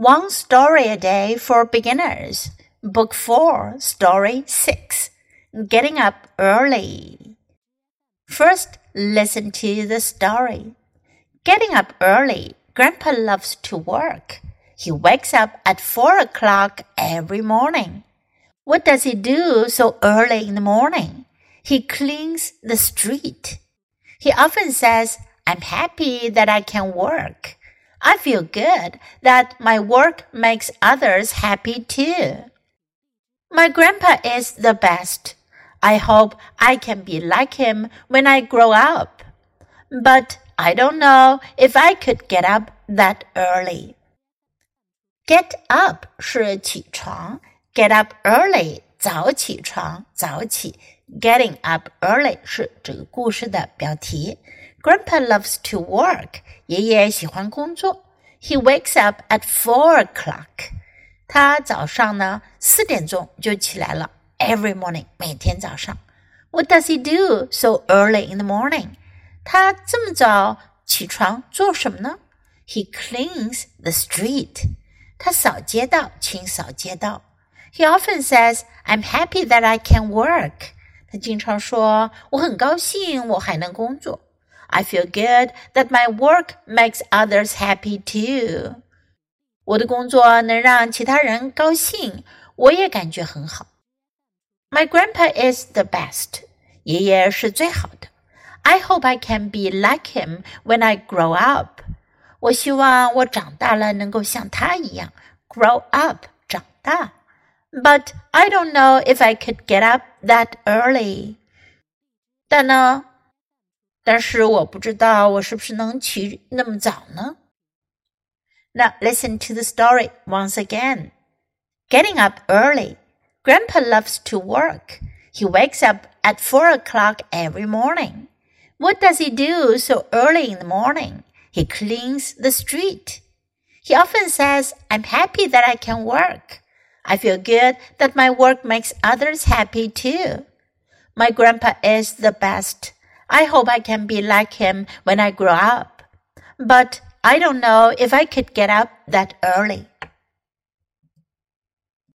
One Story a Day for Beginners, Book 4, Story 6. Getting Up Early. First, listen to the story. Getting up early, Grandpa loves to work. He wakes up at 4 o'clock every morning. What does he do so early in the morning? He cleans the street. He often says, I'm happy that I can work. I feel good that my work makes others happy too. My grandpa is the best. I hope I can be like him when I grow up. But I don't know if I could get up that early. Get up 是起床，get up early 早起床早起，getting up early 是这个故事的标题。 Grandpa loves to work. 爷爷喜欢工作。He wakes up at four o'clock. 他早上呢四点钟就起来了。Every morning，每天早上。What does he do so early in the morning？他这么早起床做什么呢？He cleans the street. 他扫街道，清扫街道。He often says, "I'm happy that I can work." 他经常说，我很高兴我还能工作。 I feel good that my work makes others happy too. 我的工作能让其他人高兴，我也感觉很好。My grandpa is the best. 爷爷是最好的。I hope I can be like him when I grow up. 我希望我长大了能够像他一样，grow up，长大。But I don't know if I could get up that early. 但呢， 但是我不知道我是不是能起那么早呢？Now listen to the story once again. Getting up early. Grandpa loves to work. He wakes up at four o'clock every morning. What does he do so early in the morning? He cleans the street. He often says, I'm happy that I can work. I feel good that my work makes others happy too. My grandpa is the best. I hope I can be like him when I grow up. But I don't know if I could get up that early.